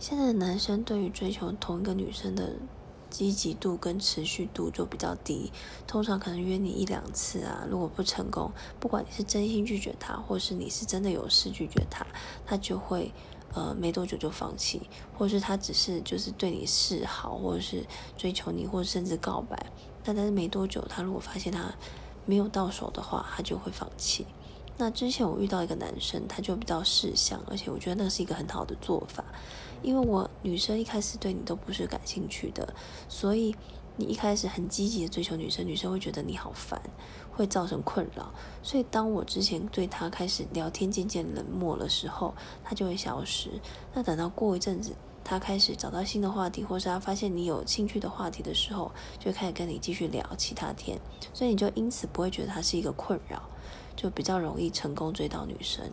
现在的男生对于追求同一个女生的积极度跟持续度就比较低，通常可能约你一两次啊，如果不成功，不管你是真心拒绝他，或是你是真的有事拒绝他，他就会呃没多久就放弃，或是他只是就是对你示好，或者是追求你，或者甚至告白，但但是没多久，他如果发现他没有到手的话，他就会放弃。那之前我遇到一个男生，他就比较识相，而且我觉得那是一个很好的做法。因为我女生一开始对你都不是感兴趣的，所以你一开始很积极的追求女生，女生会觉得你好烦，会造成困扰。所以当我之前对他开始聊天渐渐冷漠的时候，他就会消失。那等到过一阵子，他开始找到新的话题，或是他发现你有兴趣的话题的时候，就开始跟你继续聊其他天。所以你就因此不会觉得他是一个困扰，就比较容易成功追到女生。